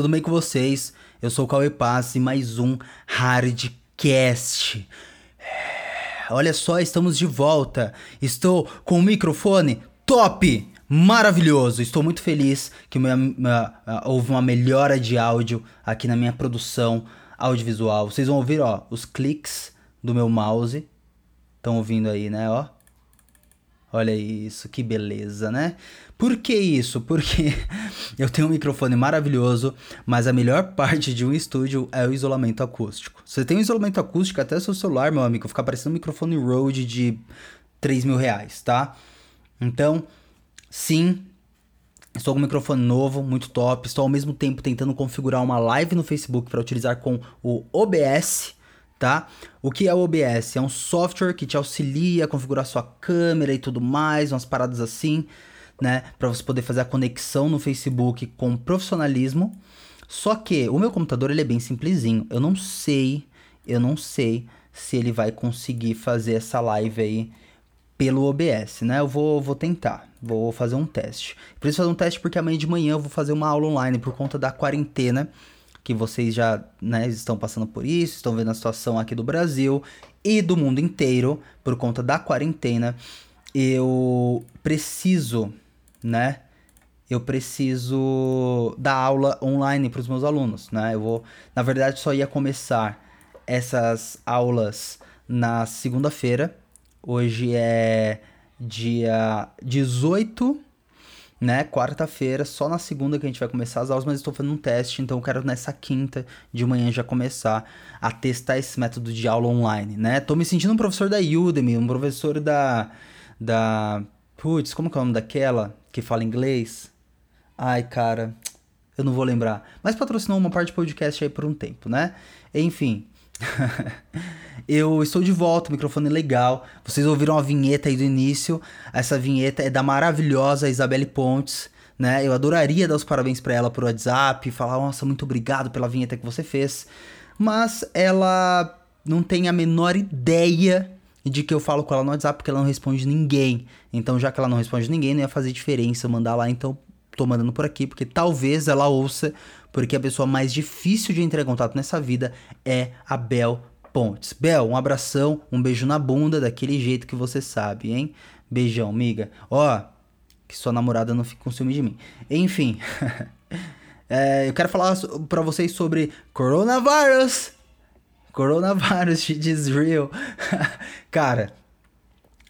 Tudo bem com vocês? Eu sou o Cauê e mais um Hardcast. É, Olha só, estamos de volta. Estou com o microfone top, maravilhoso. Estou muito feliz que minha- minha- ah, houve uma melhora de áudio aqui na minha produção audiovisual. Vocês vão ouvir, ó, os cliques do meu mouse. Estão ouvindo aí, né, ó? Olha isso, que beleza, né? Por que isso? Porque eu tenho um microfone maravilhoso, mas a melhor parte de um estúdio é o isolamento acústico. Você tem um isolamento acústico até seu celular, meu amigo, fica parecendo um microfone Rode de 3 mil reais, tá? Então, sim, Estou com um microfone novo, muito top. Estou ao mesmo tempo tentando configurar uma live no Facebook para utilizar com o OBS, tá? O que é o OBS? É um software que te auxilia a configurar sua câmera e tudo mais, umas paradas assim, né? Para você poder fazer a conexão no Facebook com profissionalismo. Só que o meu computador ele é bem simplesinho. Eu não sei, eu não sei se ele vai conseguir fazer essa live aí pelo OBS, né? Eu vou, vou tentar, vou fazer um teste. Preciso fazer um teste porque amanhã de manhã eu vou fazer uma aula online por conta da quarentena, que vocês já né, estão passando por isso, estão vendo a situação aqui do Brasil e do mundo inteiro por conta da quarentena. Eu preciso, né? Eu preciso dar aula online para os meus alunos, né? Eu vou, na verdade, só ia começar essas aulas na segunda-feira. Hoje é dia 18, né? Quarta-feira, só na segunda que a gente vai começar as aulas, mas estou fazendo um teste, então eu quero nessa quinta de manhã já começar a testar esse método de aula online, né? Tô me sentindo um professor da Udemy, um professor da da putz, como que é o nome daquela que fala inglês? Ai, cara, eu não vou lembrar. Mas patrocinou uma parte do podcast aí por um tempo, né? Enfim. eu estou de volta, microfone legal. Vocês ouviram a vinheta aí do início. Essa vinheta é da maravilhosa Isabelle Pontes, né? Eu adoraria dar os parabéns pra ela por WhatsApp, falar, nossa, muito obrigado pela vinheta que você fez. Mas ela não tem a menor ideia de que eu falo com ela no WhatsApp porque ela não responde ninguém. Então, já que ela não responde ninguém, não ia fazer diferença mandar lá, então tô mandando por aqui, porque talvez ela ouça, porque a pessoa mais difícil de entrar em contato nessa vida é a Bel Pontes. Bel, um abração, um beijo na bunda, daquele jeito que você sabe, hein? Beijão, amiga. Ó, que sua namorada não fique com ciúme de mim. Enfim, é, eu quero falar pra vocês sobre coronavírus. Coronavírus, shit is real. Cara,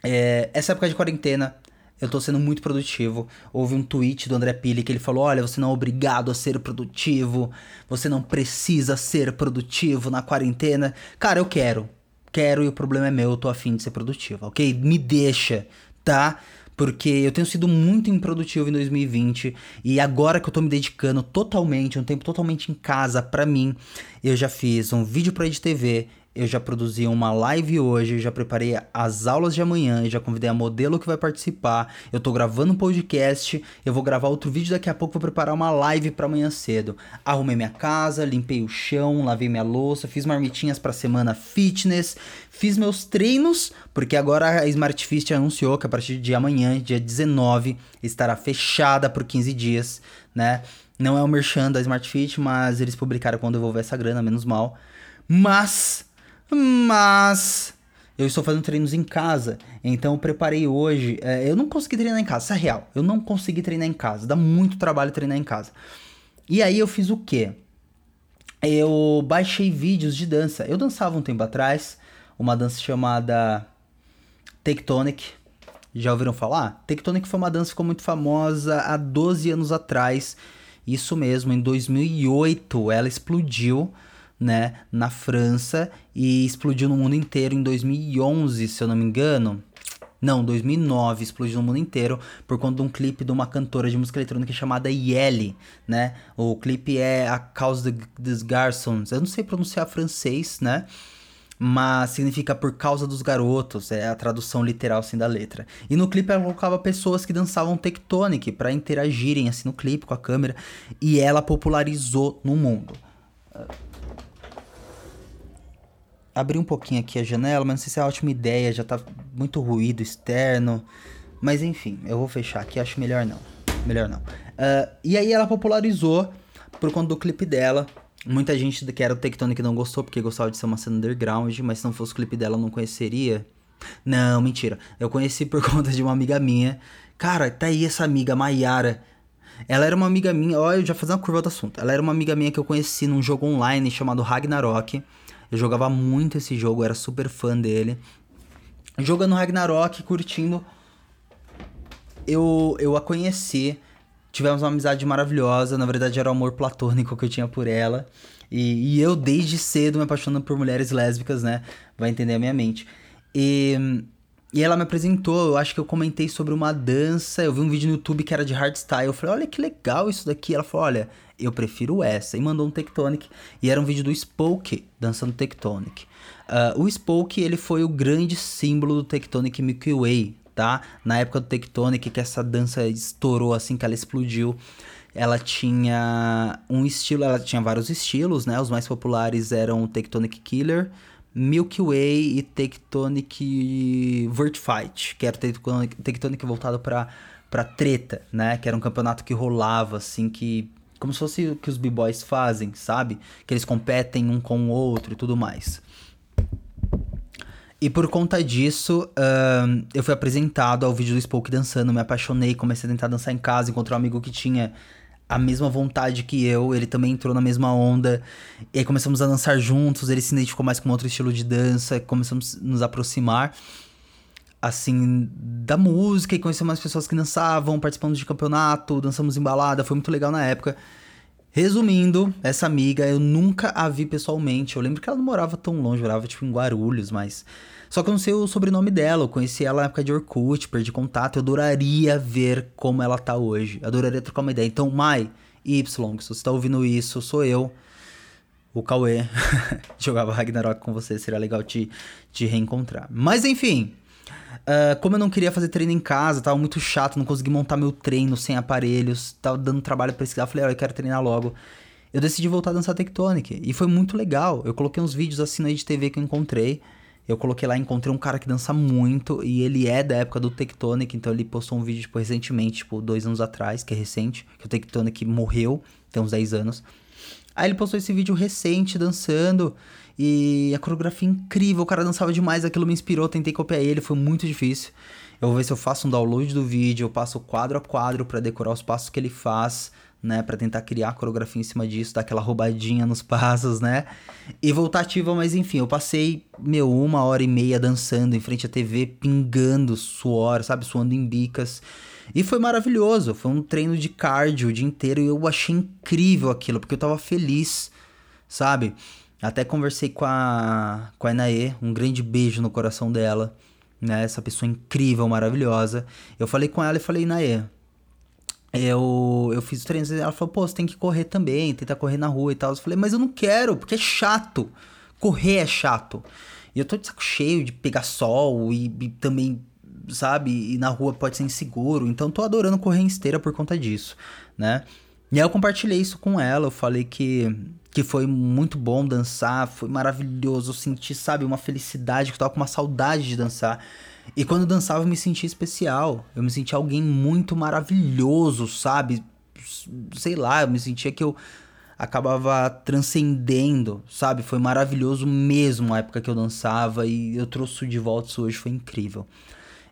é, essa época de quarentena, eu tô sendo muito produtivo. Houve um tweet do André Pili que ele falou: Olha, você não é obrigado a ser produtivo, você não precisa ser produtivo na quarentena. Cara, eu quero. Quero e o problema é meu, eu tô afim de ser produtivo, ok? Me deixa, tá? Porque eu tenho sido muito improdutivo em 2020 e agora que eu tô me dedicando totalmente, um tempo totalmente em casa pra mim, eu já fiz um vídeo pra EdTV, eu já produzi uma live hoje, eu já preparei as aulas de amanhã, eu já convidei a modelo que vai participar, eu tô gravando um podcast, eu vou gravar outro vídeo daqui a pouco, vou preparar uma live pra amanhã cedo. Arrumei minha casa, limpei o chão, lavei minha louça, fiz marmitinhas pra semana fitness, fiz meus treinos, porque agora a Smart Fit anunciou que a partir de amanhã, dia 19, estará fechada por 15 dias, né? Não é o merchan da Smart Fit, mas eles publicaram quando devolver essa grana, menos mal. Mas, mas eu estou fazendo treinos em casa, então eu preparei hoje. é, eu não consegui treinar em casa, isso é real. Eu não consegui treinar em casa, dá muito trabalho treinar em casa. E aí eu fiz o quê? Eu baixei vídeos de dança. Eu dançava um tempo atrás, uma dança chamada Tectonic. Já ouviram falar? Tectonic foi uma dança que ficou muito famosa há 12 anos atrás. Isso mesmo, em 2008 ela explodiu, né, na França e explodiu no mundo inteiro em 2011, se eu não me engano. Não, 2009 explodiu no mundo inteiro por conta de um clipe de uma cantora de música eletrônica chamada Yeli, né? O clipe é A Cause des Garçons. Eu não sei pronunciar francês, né? Mas significa por causa dos garotos, é a tradução literal assim da letra. E no clipe ela colocava pessoas que dançavam tectonic para interagirem assim no clipe com a câmera e ela popularizou no mundo. Abri um pouquinho aqui a janela, mas não sei se é uma ótima ideia, já tá muito ruído externo. Mas enfim, eu vou fechar aqui, acho melhor não. Melhor não. Ah, e aí ela popularizou por conta do clipe dela. Muita gente que era o Tectonic não gostou, porque gostava de ser uma cena underground, mas se não fosse o clipe dela eu não conheceria. Não, mentira. Eu conheci por conta de uma amiga minha. Cara, tá aí essa amiga, Maiara. Ela era uma amiga minha, olha, eu já fazendo uma curva do assunto. Ela era uma amiga minha que eu conheci num jogo online chamado Ragnarok. Eu jogava muito esse jogo, era super fã dele. Jogando Ragnarok, curtindo. Eu, eu a conheci. Tivemos uma amizade maravilhosa. Na verdade, era o amor platônico que eu tinha por ela. E, e eu, desde cedo, me apaixonando por mulheres lésbicas, né? Vai entender a minha mente. E, e ela me apresentou, eu acho que eu comentei sobre uma dança. Eu vi um vídeo no YouTube que era de hardstyle. Eu falei, olha que legal isso daqui. Ela falou, olha, eu prefiro essa. E mandou um Tectonic. E era um vídeo do Spoke dançando Tectonic. Uh, o Spoke, ele foi o grande símbolo do Tectonic Milky Way, tá? Na época do Tectonic, que essa dança estourou assim, que ela explodiu. Ela tinha um estilo, ela tinha vários estilos, né? Os mais populares eram o Tectonic Killer, Milky Way e Tectonic Vertifight, que era Tectonic, voltado para para treta, né? Que era um campeonato que rolava assim que como se fosse o que os b-boys fazem, sabe? Que eles competem um com o outro e tudo mais. E por conta disso, eu fui apresentado ao vídeo do Spoke dançando, me apaixonei, comecei a tentar dançar em casa, encontrei um amigo que tinha a mesma vontade que eu, ele também entrou na mesma onda, e aí começamos a dançar juntos, ele se identificou mais com outro estilo de dança, começamos a nos aproximar, assim, da música, e conhecemos mais pessoas que dançavam, participamos de campeonato, dançamos em balada, foi muito legal na época. Resumindo, essa amiga eu nunca a vi pessoalmente. Eu lembro que ela não morava tão longe, morava tipo em Guarulhos, mas. Só que eu não sei o sobrenome dela. Eu conheci ela na época de Orkut, perdi contato. Eu adoraria ver como ela tá hoje. adoraria trocar uma ideia. Então, Mai, Y, se você tá ouvindo isso, sou eu. O Cauê. Jogava Ragnarok com você, seria legal te, te reencontrar. Mas enfim, Uh, como eu não queria fazer treino em casa, tava muito chato, não consegui montar meu treino sem aparelhos, tava dando trabalho pra pesquisar, falei, olha, eu quero treinar logo. Eu decidi voltar a dançar Tectonic, e foi muito legal. Eu coloquei uns vídeos assim na TV que eu encontrei, eu coloquei lá, encontrei um cara que dança muito, e ele é da época do Tectonic, então ele postou um vídeo, tipo, recentemente, tipo, dois anos atrás, que é recente, que o Tectonic morreu, tem uns 10 anos. Aí ele postou esse vídeo recente, dançando, e a coreografia é incrível, o cara dançava demais, aquilo me inspirou, tentei copiar ele, foi muito difícil. Eu vou ver se eu faço um download do vídeo, eu passo quadro a quadro para decorar os passos que ele faz, né, para tentar criar a coreografia em cima disso, dar aquela roubadinha nos passos, né? E voltar ativa, mas enfim, eu passei, meu, uma hora e meia dançando em frente à TV, pingando suor, sabe, suando em bicas. E foi maravilhoso, foi um treino de cardio o dia inteiro e eu achei incrível aquilo, porque eu tava feliz, sabe? Até conversei com a, com a Inaê, um grande beijo no coração dela, né? Essa pessoa incrível, maravilhosa. Eu falei com ela e falei, Inaê, eu, eu fiz o treino. Ela falou, pô, você tem que correr também, tentar correr na rua e tal. Eu falei, mas eu não quero, porque é chato. Correr é chato. E eu tô de saco cheio de pegar sol e, e também, sabe, e na rua pode ser inseguro. Então tô adorando correr em esteira por conta disso, né? E aí eu compartilhei isso com ela, eu falei que que foi muito bom dançar, foi maravilhoso, eu senti, sabe, uma felicidade, que eu tava com uma saudade de dançar. E quando eu dançava eu me sentia especial, eu me sentia alguém muito maravilhoso, sabe? Sei lá, eu me sentia que eu acabava transcendendo, sabe? Foi maravilhoso mesmo a época que eu dançava e eu trouxe de volta isso hoje, foi incrível.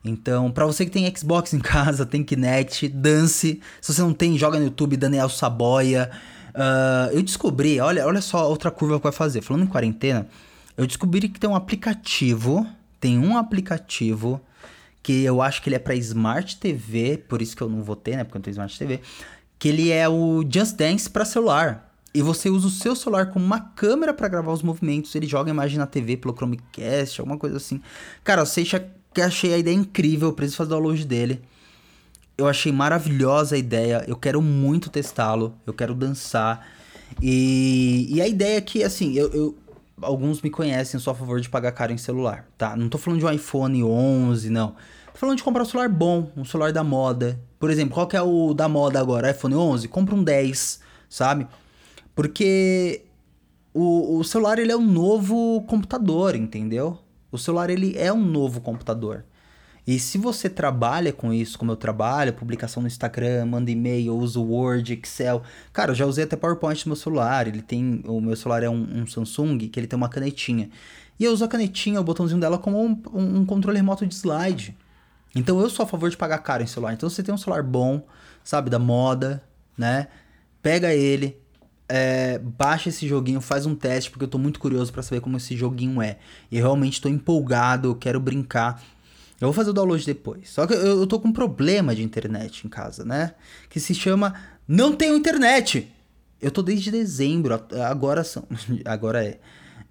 Então, para você que tem Xbox em casa, tem Kinect, dance. Se você não tem, joga no YouTube Daniel Saboia. Uh, eu descobri, olha, olha só outra curva que vai fazer. Falando em quarentena, eu descobri que tem um aplicativo, tem um aplicativo que eu acho que ele é para Smart TV, por isso que eu não votei, né, porque eu não tenho Smart TV, que ele é o Just Dance para celular. E você usa o seu celular como uma câmera para gravar os movimentos, ele joga a imagem na TV pelo Chromecast, alguma coisa assim. Cara, eu sei que achei a ideia incrível, eu preciso fazer o download dele. Eu achei maravilhosa a ideia, eu quero muito testá-lo, eu quero dançar. E, e a ideia é que, assim, eu, eu, alguns me conhecem, sou a favor de pagar caro em celular, tá? Não tô falando de um iPhone 11, não. Tô falando de comprar um celular bom, um celular da moda. Por exemplo, qual que é o da moda agora? iPhone 11? Compra um 10, sabe? Porque o, o celular, ele é um novo computador, entendeu? O celular, ele é um novo computador. E se você trabalha com isso, como eu trabalho, publicação no Instagram, manda e-mail, uso Word, Excel. Cara, eu já usei até PowerPoint no meu celular. Ele tem. O meu celular é um, um Samsung que ele tem uma canetinha. E eu uso a canetinha, o botãozinho dela, como um, um, controle remoto de slide. Então eu sou a favor de pagar caro em celular. Então você tem um celular bom, sabe, da moda, né? Pega ele, é, baixa esse joguinho, faz um teste, porque eu tô muito curioso para saber como esse joguinho é. E realmente tô empolgado, quero brincar. Eu vou fazer o download depois. Só que eu, eu tô com um problema de internet em casa, né? Que se chama Não Tenho Internet. Eu tô desde dezembro, agora são. Agora é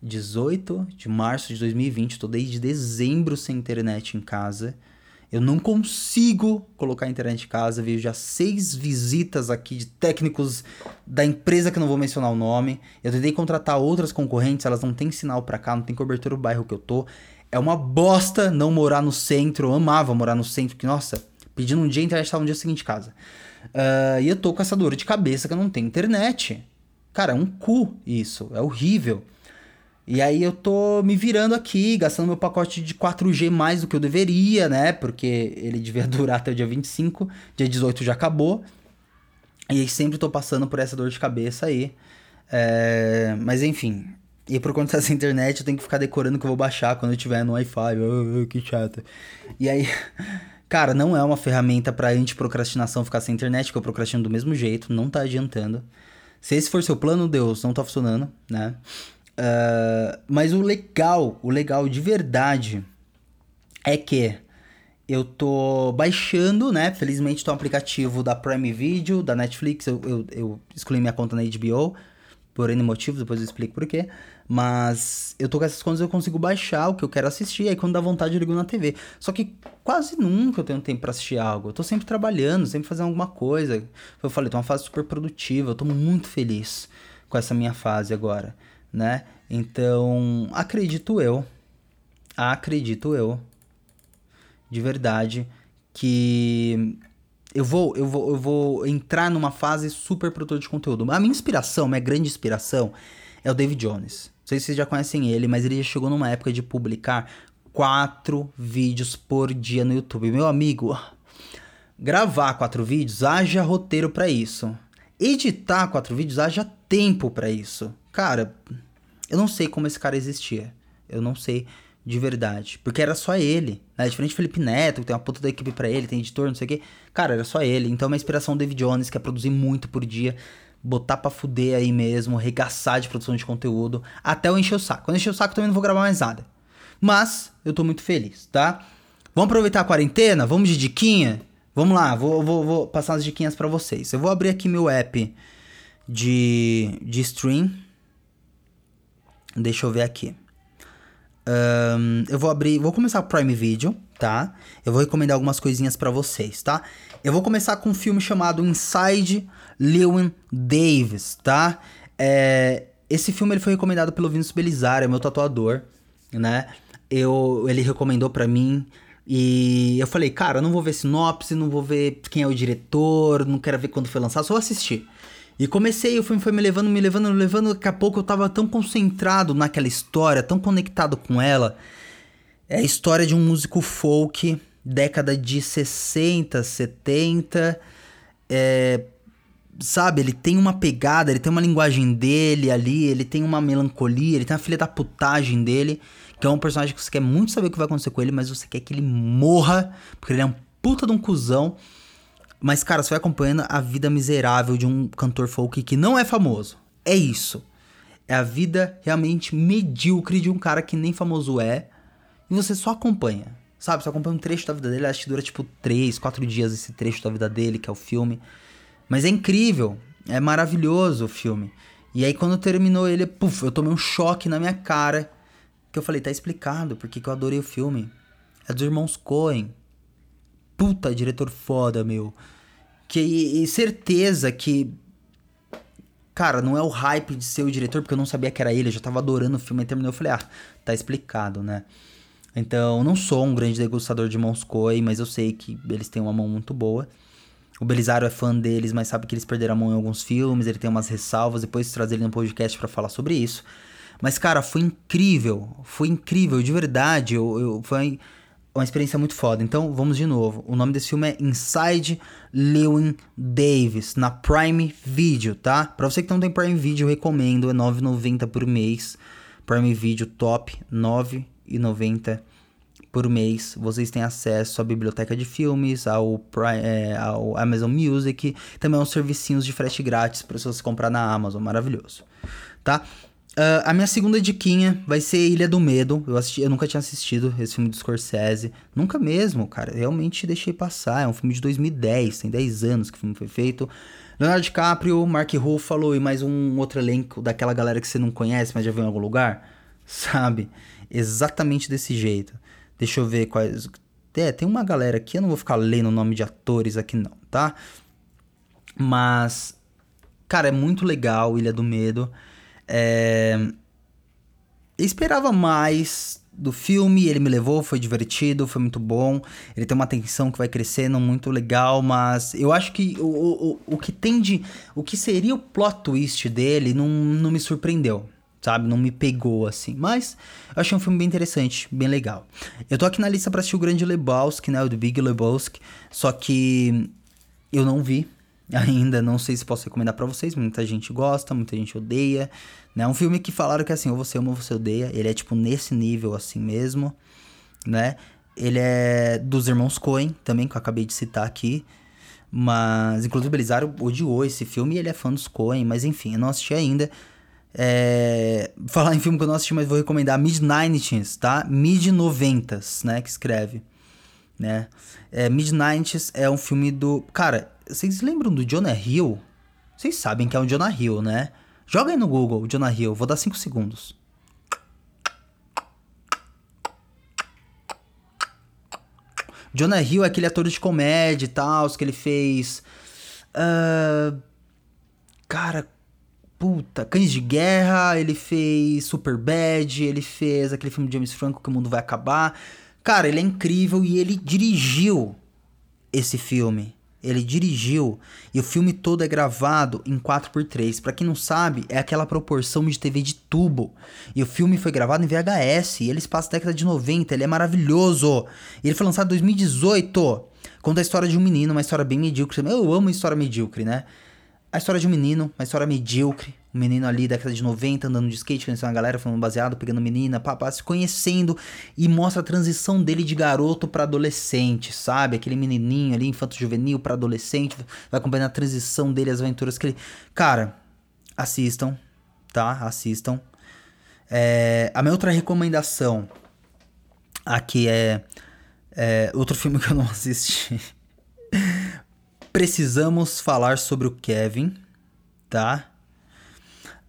18 de março de 2020, tô desde dezembro sem internet em casa. Eu não consigo colocar a internet em casa. Vejo já seis visitas aqui de técnicos da empresa que eu não vou mencionar o nome. Eu tentei contratar outras concorrentes, elas não têm sinal para cá, não tem cobertura no bairro que eu tô. É uma bosta não morar no centro. Eu amava morar no centro, que, nossa, pedindo um dia, a internet tava no dia seguinte em casa. Uh, e eu tô com essa dor de cabeça que eu não tenho internet. Cara, é um cu isso. É horrível. E aí eu tô me virando aqui, gastando meu pacote de 4G mais do que eu deveria, né? Porque ele devia durar até o dia 25, dia 18 já acabou. E aí sempre tô passando por essa dor de cabeça aí. É... Mas enfim, e por conta dessa internet eu tenho que ficar decorando que eu vou baixar quando eu tiver no Wi-Fi. Oh, que chato. E aí, cara, não é uma ferramenta pra anti-procrastinação ficar sem internet, que eu procrastino do mesmo jeito, não tá adiantando. Se esse for seu plano, Deus, não tá funcionando, né? Uh, mas o legal, o legal de verdade é que eu tô baixando, né? Felizmente tem um aplicativo da Prime Video, da Netflix, eu, eu, eu excluí minha conta na HBO, por N motivos, depois eu explico por quê. Mas eu tô com essas contas, eu consigo baixar o que eu quero assistir, aí quando dá vontade eu ligo na TV. Só que quase nunca eu tenho tempo para assistir algo. Eu tô sempre trabalhando, sempre fazendo alguma coisa. Eu falei, tô uma fase super produtiva, eu tô muito feliz com essa minha fase agora né? Então, acredito eu, acredito eu, de verdade, que eu vou, eu vou, eu vou entrar numa fase super produtor de conteúdo. A minha inspiração, minha grande inspiração, é o David Jones. Sei se vocês já conhecem ele, mas ele já chegou numa época de publicar quatro vídeos por dia no YouTube. Meu amigo, gravar quatro vídeos, haja roteiro para isso. Editar quatro vídeos, haja tempo para isso. Cara, eu não sei como esse cara existia. Eu não sei de verdade. Porque era só ele. Né? Diferente de Felipe Neto, tem uma puta da equipe para ele, tem editor, não sei o quê. Cara, era só ele. Então, minha inspiração David Jones, que é produzir muito por dia. Botar pra fuder aí mesmo, regaçar de produção de conteúdo. Até eu encher o saco. Quando encher o saco, também não vou gravar mais nada. Mas, eu tô muito feliz, tá? Vamos aproveitar a quarentena? Vamos de diquinha? Vamos lá, vou, vou, vou passar as diquinhas para vocês. Eu vou abrir aqui meu app de, de stream Deixa eu ver aqui. Um, eu vou abrir, vou começar o Prime Video, tá? Eu vou recomendar algumas coisinhas para vocês, tá? Eu vou começar com um filme chamado Inside Lewin Davis, tá? É, esse filme ele foi recomendado pelo Vinícius Belisário, meu tatuador, né? Eu, ele recomendou para mim e eu falei, cara, eu não vou ver sinopse, não vou ver quem é o diretor, não quero ver quando foi lançado, só vou assistir. E comecei, o filme foi me levando, me levando, me levando. Daqui a pouco eu tava tão concentrado naquela história, tão conectado com ela. É a história de um músico folk, década de 60, 70. É, sabe, ele tem uma pegada, ele tem uma linguagem dele ali, ele tem uma melancolia, ele tem a filha da putagem dele, que é um personagem que você quer muito saber o que vai acontecer com ele, mas você quer que ele morra, porque ele é um puta de um cuzão. Mas, cara, você vai acompanhando a vida miserável de um cantor folk que não é famoso. É isso. É a vida realmente medíocre de um cara que nem famoso é. E você só acompanha. Sabe? Você acompanha um trecho da vida dele. Acho que dura tipo 3, 4 dias esse trecho da vida dele, que é o filme. Mas é incrível. É maravilhoso o filme. E aí, quando terminou ele, puf, eu tomei um choque na minha cara. Que eu falei, tá explicado porque que eu adorei o filme. É dos irmãos Coen puta diretor foda, meu. Que e certeza que cara, não é o hype de ser o diretor, porque eu não sabia que era ele, eu já tava adorando o filme, e terminou, eu falei, ah, tá explicado, né? Então, não sou um grande degustador de Monscoe, mas eu sei que eles têm uma mão muito boa. O Belisário é fã deles, mas sabe que eles perderam a mão em alguns filmes, ele tem umas ressalvas, depois traz ele no podcast para falar sobre isso. Mas, cara, foi incrível, foi incrível, de verdade, eu, eu foi uma experiência muito foda. Então, vamos de novo. O nome desse filme é Inside Lewin Davis, na Prime Video, tá? Pra você que não tem Prime Video, eu recomendo. É 9,90 por mês. Prime Video top, 9,90 por mês. Vocês têm acesso à biblioteca de filmes, ao, Prime, é, ao Amazon Music, também aos servicinhos de frete grátis para você comprar na Amazon. Maravilhoso, tá? Uh, a minha segunda diquinha vai ser Ilha do Medo. Eu, assisti, eu nunca tinha assistido esse filme do Scorsese. Nunca mesmo, cara. Realmente deixei passar. É um filme de 2010, tem 10 anos que o filme foi feito. Leonardo DiCaprio, Mark Ruffalo e mais um outro elenco daquela galera que você não conhece, mas já viu em algum lugar. Sabe? Exatamente desse jeito. Deixa eu ver quais. É, tem uma galera aqui, eu não vou ficar lendo o nome de atores aqui, não, tá? Mas. Cara, é muito legal Ilha do Medo. É... Eu esperava mais do filme, ele me levou, foi divertido, foi muito bom. Ele tem uma tensão que vai crescendo, muito legal, mas eu acho que o, o, o que tem de. O que seria o plot twist dele não, não me surpreendeu, sabe? Não me pegou assim. Mas eu achei um filme bem interessante, bem legal. Eu tô aqui na lista pra assistir o Grande Lebowski, né? O The Big Lebowski, só que eu não vi ainda, não sei se posso recomendar para vocês, muita gente gosta, muita gente odeia, né? Um filme que falaram que assim, ou você ama ou você odeia, ele é tipo nesse nível assim mesmo, né? Ele é dos irmãos Coen, também, que eu acabei de citar aqui. Mas, inclusive, o Belisário odiou esse filme e ele é fã dos Coen, mas enfim, eu não assisti ainda. É... Falar em filme que eu não assisti, mas vou recomendar Mid-90s, tá? Mid-90s, né? Que escreve, né? É, Mid-90s é um filme do... Cara, vocês lembram do Jonah Hill? Vocês sabem que é um Jonah Hill, né? Joga aí no Google, Jonah Hill. Vou dar 5 segundos. Jonah Hill é aquele ator de comédia e tal, que ele fez. Uh, cara, puta, Cães de Guerra, ele fez Super Bad, ele fez aquele filme de James Franco que o mundo vai acabar. Cara, ele é incrível e ele dirigiu esse filme ele dirigiu e o filme todo é gravado em 4x3. Para quem não sabe, é aquela proporção de TV de tubo. E o filme foi gravado em VHS e ele se passa década de 90, ele é maravilhoso. E ele foi lançado em 2018. Conta a história de um menino, uma história bem medíocre. Eu amo história medíocre, né? A história de um menino, uma história medíocre. Um menino ali da década de 90 andando de skate, conhecendo uma galera, falando baseado, pegando menina, papá, se conhecendo. E mostra a transição dele de garoto para adolescente, sabe? Aquele menininho ali, infanto juvenil para adolescente. Vai acompanhando a transição dele, as aventuras que ele. Cara, assistam, tá? Assistam. É, a minha outra recomendação aqui é, é outro filme que eu não assisti precisamos falar sobre o Kevin, tá?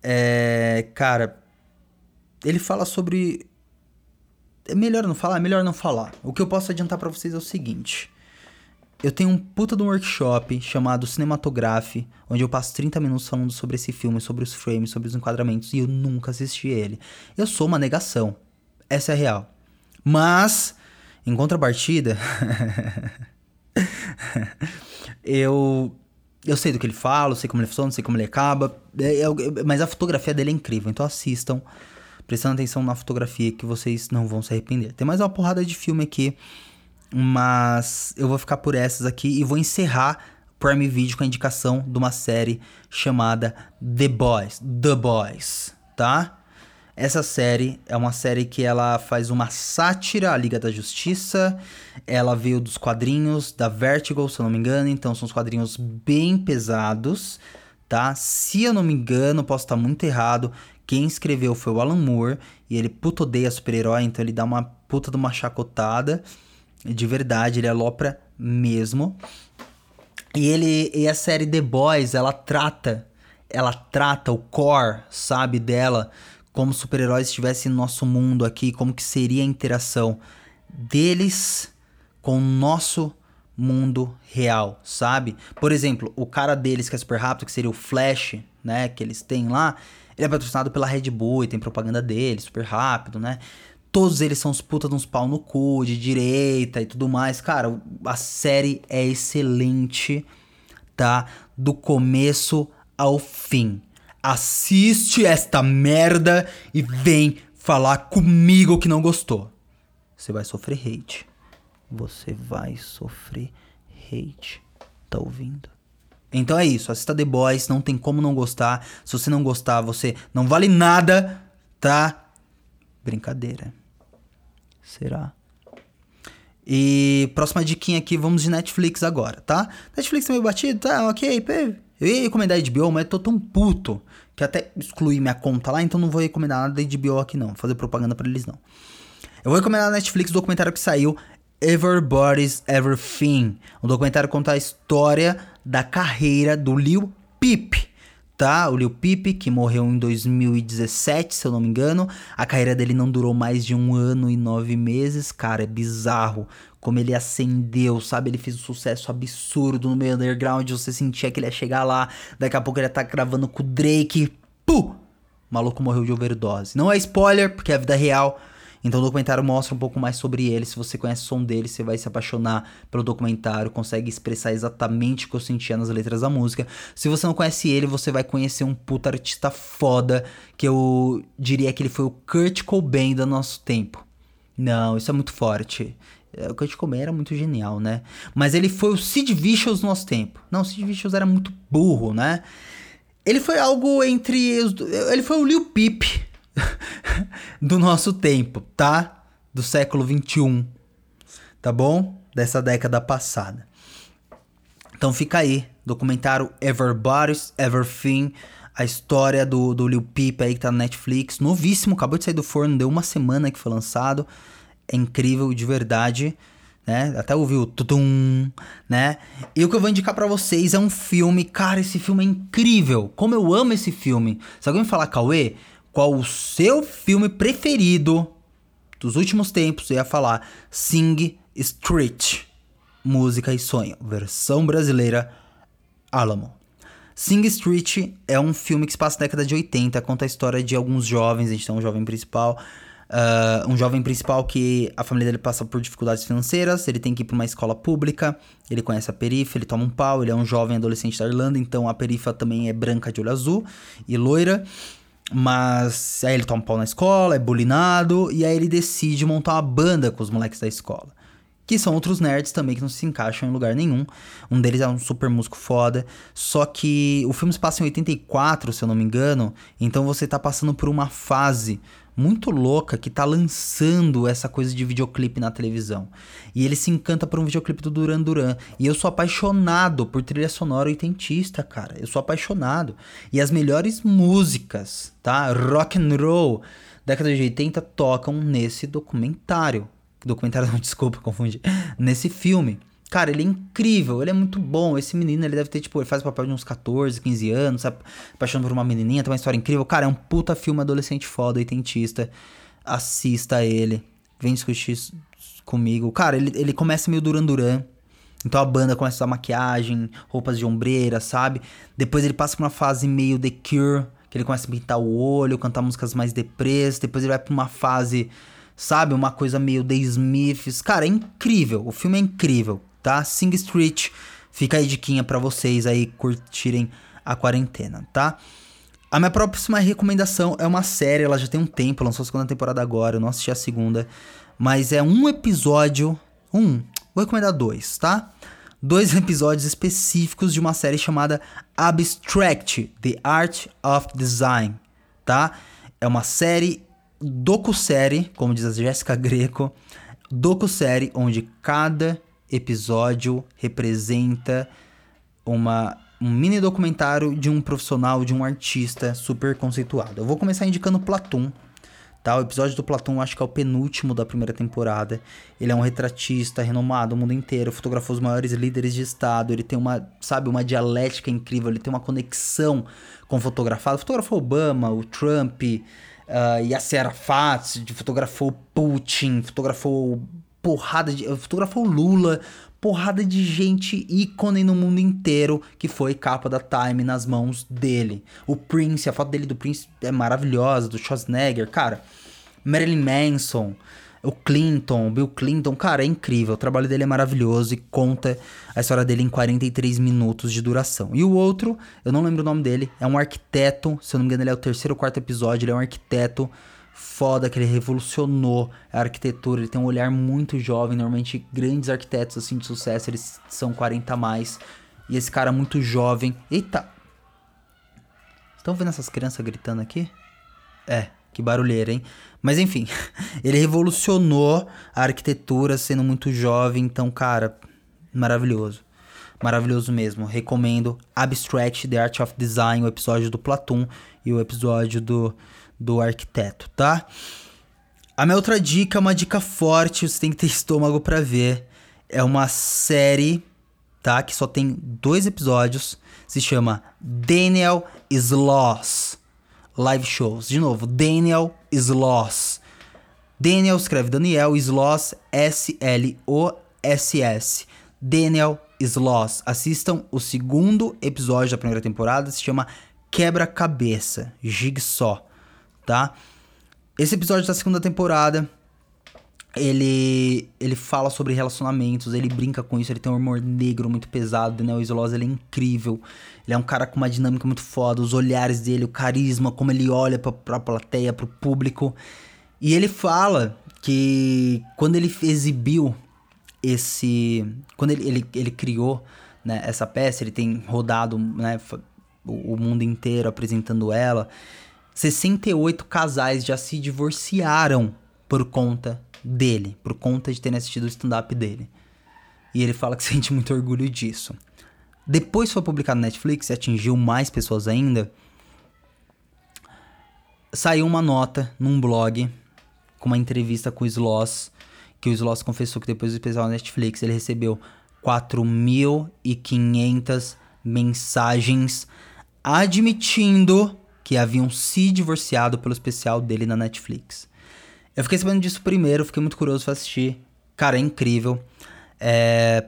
É, cara, ele fala sobre. É melhor não falar? É melhor não falar. O que eu posso adiantar para vocês é o seguinte. Eu tenho um puta de um workshop chamado Cinematography, onde eu passo 30 minutos falando sobre esse filme, sobre os frames, sobre os enquadramentos, e eu nunca assisti ele. Eu sou uma negação. Essa é a real. Mas, em contrapartida. eu eu sei do que ele fala, eu sei como ele funciona, sei como ele acaba, é, é, mas a fotografia dele é incrível, então assistam, prestando atenção na fotografia que vocês não vão se arrepender. Tem mais uma porrada de filme aqui, mas eu vou ficar por essas aqui e vou encerrar Prime Video com a indicação de uma série chamada The Boys, The Boys, tá? Essa série é uma série que ela faz uma sátira à Liga da Justiça. Ela veio dos quadrinhos da Vertigo, se eu não me engano, então são os quadrinhos bem pesados, tá? Se eu não me engano, posso estar muito errado, quem escreveu foi o Alan Moore e ele puto odeia super-herói, então ele dá uma puta de uma chacotada. De verdade, ele alopra mesmo. E ele e a série The Boys, ela trata, ela trata o core, sabe, dela como super-heróis estivessem no nosso mundo aqui, como que seria a interação deles com o nosso mundo real, sabe? Por exemplo, o cara deles que é super rápido, que seria o Flash, né, que eles têm lá, ele é patrocinado pela Red Bull e tem propaganda dele, super rápido, né? Todos eles são os putas uns pau no cu, de direita e tudo mais. Cara, a série é excelente, tá? Do começo ao fim assiste esta merda e vem falar comigo que não gostou. Você vai sofrer hate. você vai sofrer hate. Tá ouvindo? Então é isso, assista The Boys, não tem como não gostar. Se você não gostar, você não vale nada, tá? Brincadeira. Será? E próxima diquinha aqui, vamos de Netflix agora, tá? Netflix tá meio batido, tá? Ok, eu ia recomendar HBO, mas tô tão puto que até excluí minha conta lá, então não vou recomendar nada da HBO aqui não, fazer propaganda para eles não. Eu vou recomendar na Netflix o documentário que saiu, Everybody's Everything. Um documentário conta a história da carreira do Lil Peep, tá? O Lil Peep, que morreu em 2017, se eu não me engano. A carreira dele não durou mais de um ano e nove meses. Cara, é bizarro como ele acendeu, sabe? Ele fez um sucesso absurdo no meio underground. Você sentia que ele ia chegar lá. Daqui a pouco ele ia estar tá gravando com o Drake. Puh! O maluco morreu de overdose. Não é spoiler, porque é a vida real. Então o documentário mostra um pouco mais sobre ele. Se você conhece o som dele, você vai se apaixonar pelo documentário, consegue expressar exatamente o que eu sentia nas letras da música. Se você não conhece ele, você vai conhecer um puta artista foda, que eu diria que ele foi o Kurt Cobain do nosso tempo. Não, isso é muito forte. O Kurt Cobain era muito genial, né? Mas ele foi o Sid Vicious no nosso tempo. Não, o Sid Vicious era muito burro, né? Ele foi algo entre... Ele foi o Lil Peep do nosso tempo, tá? Do século 21, tá bom? Dessa década passada. Então fica aí, documentário Everybody's Everything, a história do, do Lil Peep aí que tá na Netflix, novíssimo, acabou de sair do forno, deu uma semana que foi lançado, é incrível de verdade, né? Até ouviu o tutum, né? E o que eu vou indicar para vocês é um filme, cara, esse filme é incrível, como eu amo esse filme. Se alguém me falar, Cauê, qual o seu filme preferido dos últimos tempos, eu ia falar Sing Street, Música e Sonho, versão brasileira, Alamo. Sing Street é um filme que se passa na década de 80, conta a história de alguns jovens, a gente tem um jovem principal, uh, um jovem principal que a família dele passa por dificuldades financeiras, ele tem que ir para uma escola pública, ele conhece a perifa, ele toma um pau, ele é um jovem adolescente da Irlanda, então a perifa também é branca de olho azul e loira, mas aí ele toma um pau na escola, é bulinado, e aí ele decide montar uma banda com os moleques da escola. Que são outros nerds também que não se encaixam em lugar nenhum. Um deles é um super músico foda. Só que o filme se passa em 84, se eu não me engano. Então você tá passando por uma fase muito louca que tá lançando essa coisa de videoclipe na televisão. E ele se encanta por um videoclipe do Duran Duran. E eu sou apaixonado por trilha sonora oitentista, cara. Eu sou apaixonado. E as melhores músicas, tá? Rock and roll década de 80 tocam nesse documentário. Documentário, não, desculpa, confundi. Nesse filme. Cara, ele é incrível, ele é muito bom. Esse menino, ele deve ter, tipo, ele faz o papel de uns 14, 15 anos, sabe? Apaixonado por uma menininha, tem uma história incrível. Cara, é um puta filme adolescente foda, oitentista. Assista ele. Vem discutir isso comigo. Cara, ele, ele começa meio Duran Duran. Então a banda começa a usar maquiagem, roupas de ombreira, sabe? Depois ele passa por uma fase meio The Cure, que ele começa a pintar o olho, cantar músicas mais depressas. Depois ele vai pra uma fase, sabe? Uma coisa meio The Smiths. Cara, é incrível. O filme é incrível tá? Sing Street, fica aí diquinha para vocês aí curtirem a quarentena, tá? A minha próxima recomendação é uma série, ela já tem um tempo, lançou a segunda temporada agora, eu não assisti a segunda, mas é um episódio, um, vou recomendar dois, tá? Dois episódios específicos de uma série chamada Abstract: The Art of Design, tá? É uma série docu-série, como diz a Jéssica Greco, docu-série onde cada episódio representa uma, um mini documentário de um profissional, de um artista super conceituado. Eu vou começar indicando Platum. Tá? O episódio do Platum acho que é o penúltimo da primeira temporada. Ele é um retratista renomado no mundo inteiro, fotografou os maiores líderes de estado. Ele tem uma, sabe, uma dialética incrível. Ele tem uma conexão com fotografado. Fotografou Obama, o Trump, uh, Yasser Arafat, fotografou Putin, fotografou porrada de. Fotografou Lula, porrada de gente ícone no mundo inteiro que foi capa da Time nas mãos dele. O Prince, a foto dele do Prince é maravilhosa, do Schwarzenegger, cara. Marilyn Manson, o Clinton, Bill Clinton, cara, é incrível. O trabalho dele é maravilhoso e conta a história dele em 43 minutos de duração. E o outro, eu não lembro o nome dele, é um arquiteto, se eu não me engano, ele é o terceiro ou quarto episódio, ele é um arquiteto foda, que ele revolucionou a arquitetura. Ele tem um olhar muito jovem. Normalmente, grandes arquitetos assim de sucesso, eles são 40 a mais. E esse cara muito jovem. Eita! Estão vendo essas crianças gritando aqui? É, que barulheira, hein? Mas enfim, ele revolucionou a arquitetura sendo muito jovem. Então, cara, maravilhoso. Maravilhoso mesmo. Recomendo Abstract, The Art of Design, o episódio do Platum e o episódio do, do arquiteto, tá? A minha outra dica é uma dica forte, você tem que ter estômago para ver. É uma série, tá? Que só tem dois episódios. Se chama Daniel Sloss Live Shows. De novo, Daniel Sloss. Daniel escreve Daniel, Sloss, S-L-O-S-S. Daniel Sloss. Assistam o segundo episódio da primeira temporada, se chama Quebra-Cabeça, Jigsaw, tá? Esse episódio da segunda temporada, ele ele fala sobre relacionamentos, ele brinca com isso, ele tem um humor negro muito pesado, Daniel Sloss, ele é incrível. Ele é um cara com uma dinâmica muito foda, os olhares dele, o carisma, como ele olha pra, pra plateia, pro público. E ele fala que quando ele exibiu esse. Quando ele, ele, ele criou né, essa peça, ele tem rodado né, o, o mundo inteiro apresentando ela. 68 casais já se divorciaram por conta dele, por conta de terem assistido o stand-up dele. E ele fala que sente muito orgulho disso. Depois foi publicado na Netflix e atingiu mais pessoas ainda. Saiu uma nota num blog com uma entrevista com o Sloss que o Sloss confessou que depois do especial na Netflix ele recebeu 4.500 mensagens admitindo que haviam se divorciado pelo especial dele na Netflix. Eu fiquei sabendo disso primeiro, fiquei muito curioso para assistir. Cara, é incrível. É,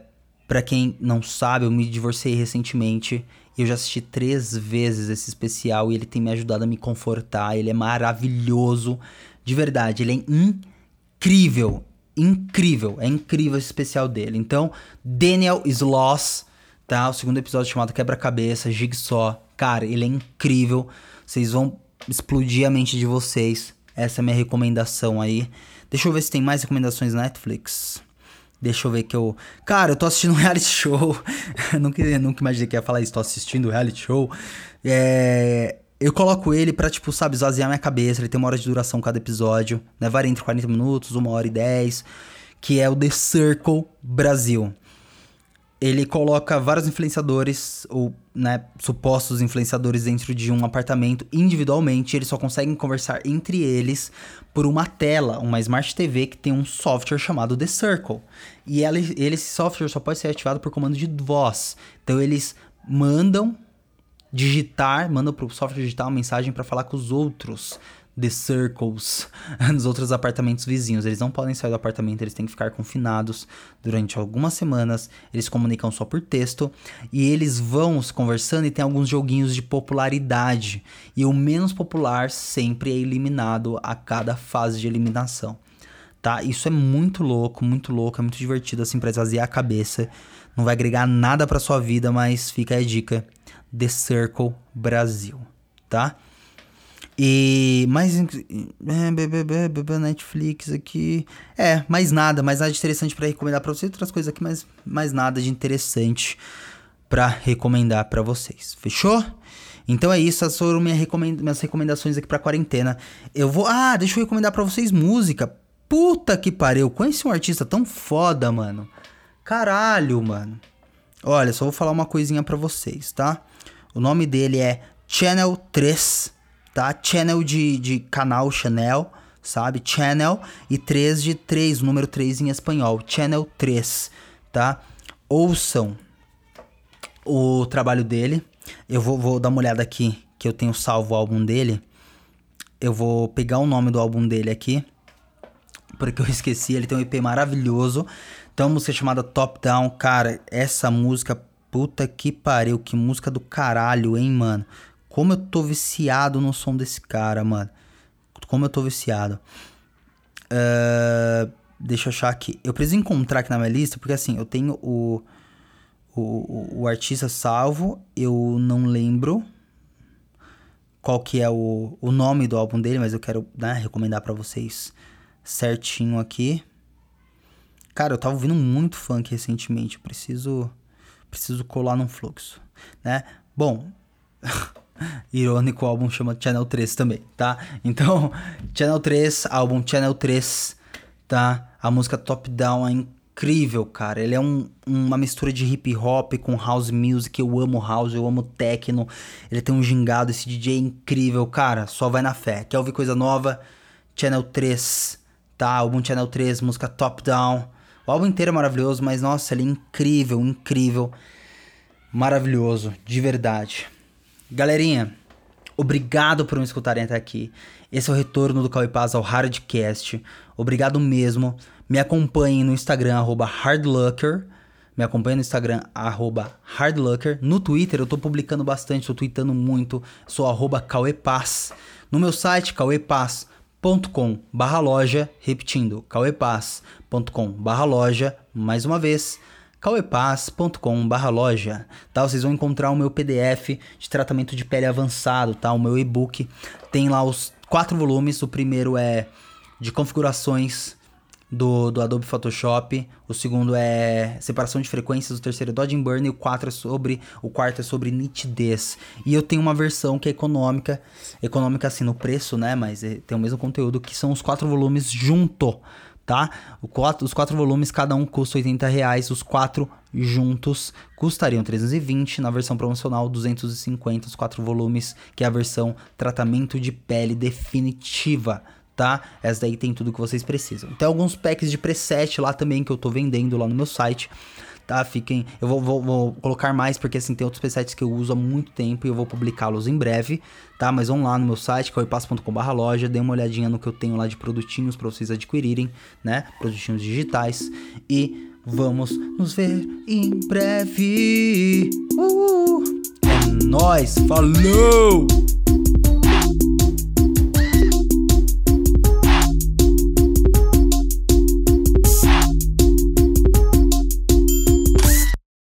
para quem não sabe, eu me divorciei recentemente e eu já assisti três vezes esse especial e ele tem me ajudado a me confortar. Ele é maravilhoso, de verdade. Ele é incrível incrível. É incrível esse especial dele. Então, Daniel Sloss, tá? O segundo episódio chamado Quebra-Cabeça, Jigsaw. Cara, ele é incrível. Vocês vão explodir a mente de vocês. Essa é a minha recomendação aí. Deixa eu ver se tem mais recomendações na Netflix. Deixa eu ver que eu. Cara, eu tô assistindo um reality show. nunca, nunca imaginei que ia falar isso. Tô assistindo um reality show. É. Eu coloco ele pra, tipo, sabe, esvaziar minha cabeça. Ele tem uma hora de duração cada episódio, né? Varia entre 40 minutos, uma hora e 10. Que é o The Circle Brasil. Ele coloca vários influenciadores, ou, né, supostos influenciadores dentro de um apartamento individualmente. Eles só conseguem conversar entre eles por uma tela, uma Smart TV que tem um software chamado The Circle. E ela, ele, esse software só pode ser ativado por comando de voz. Então eles mandam digitar, manda pro software digitar uma mensagem para falar com os outros The Circles nos outros apartamentos vizinhos. Eles não podem sair do apartamento, eles têm que ficar confinados durante algumas semanas. Eles comunicam só por texto e eles vão se conversando e tem alguns joguinhos de popularidade. E o menos popular sempre é eliminado a cada fase de eliminação. Tá? Isso é muito louco, muito louco, é muito divertido assim para esvaziar a cabeça. Não vai agregar nada para sua vida, mas fica a dica The Circle Brasil, tá? E mais é, Netflix aqui. É, mais nada, mais nada de interessante para recomendar para vocês, outras coisas aqui, mas mais nada de interessante para recomendar para vocês. Fechou? Então é isso, essas foram minha minhas recomendações aqui pra quarentena. Eu vou. Ah, deixa eu recomendar pra vocês música. Puta que pariu, conheci um artista tão foda, mano. Caralho, mano. Olha, só vou falar uma coisinha pra vocês, tá? O nome dele é Channel 3, tá? Channel de, de canal Chanel, sabe? Channel e 3 de 3, o número 3 em espanhol. Channel 3, tá? Ouçam o trabalho dele. Eu vou, vou dar uma olhada aqui, que eu tenho salvo o álbum dele. Eu vou pegar o nome do álbum dele aqui, porque eu esqueci. Ele tem um EP maravilhoso. Tem uma música chamada Top Down. Cara, essa música Puta que pariu, que música do caralho, hein, mano? Como eu tô viciado no som desse cara, mano. Como eu tô viciado. Uh, deixa eu achar aqui. Eu preciso encontrar aqui na minha lista, porque assim, eu tenho o, o, o artista salvo, eu não lembro qual que é o, o nome do álbum dele, mas eu quero né, recomendar para vocês certinho aqui. Cara, eu tava ouvindo muito funk recentemente, preciso preciso colar num fluxo, né? Bom, irônico, o álbum chama Channel 3 também, tá? Então, Channel 3, álbum Channel 3, tá? A música Top Down é incrível, cara. Ele é um, uma mistura de hip hop com house music. Eu amo house, eu amo techno. Ele tem um gingado, esse DJ é incrível, cara. Só vai na fé. Quer ouvir coisa nova? Channel 3, tá? Álbum Channel 3, música Top Down. O álbum inteiro é maravilhoso, mas nossa, ele é incrível, incrível. Maravilhoso, de verdade. Galerinha, obrigado por me escutarem até aqui. Esse é o retorno do Cauê Paz ao Hardcast. Obrigado mesmo. Me acompanhem no Instagram, arroba hardlucker. Me acompanhe no Instagram, arroba hardlucker. No Twitter eu tô publicando bastante, tô tweetando muito. Sou arroba Cauê Paz. No meu site, cauepaz.com barra loja, repetindo, cauepaz.com barra loja, mais uma vez cauepaz.com/loja, tá? Vocês vão encontrar o meu PDF de tratamento de pele avançado, tá? O meu e-book tem lá os quatro volumes. O primeiro é de configurações do, do Adobe Photoshop. O segundo é separação de frequências. O terceiro é dodging burn. E o, quatro é sobre, o quarto é sobre nitidez. E eu tenho uma versão que é econômica. Econômica assim no preço, né? Mas é, tem o mesmo conteúdo que são os quatro volumes junto tá? Quatro, os quatro volumes, cada um custa 80 reais, os quatro juntos custariam 320, na versão promocional 250, os quatro volumes, que é a versão tratamento de pele definitiva, tá? Essa daí tem tudo que vocês precisam. Tem alguns packs de preset lá também que eu tô vendendo lá no meu site tá? Fiquem. Eu vou, vou, vou, colocar mais, porque assim, tem outros presets que eu uso há muito tempo e eu vou publicá-los em breve, tá? Mas vão lá no meu site, coipasso.com.br loja, dê uma olhadinha no que eu tenho lá de produtinhos para vocês adquirirem, né? Produtinhos digitais. E vamos nos ver em breve. Uh! É nóis, falou!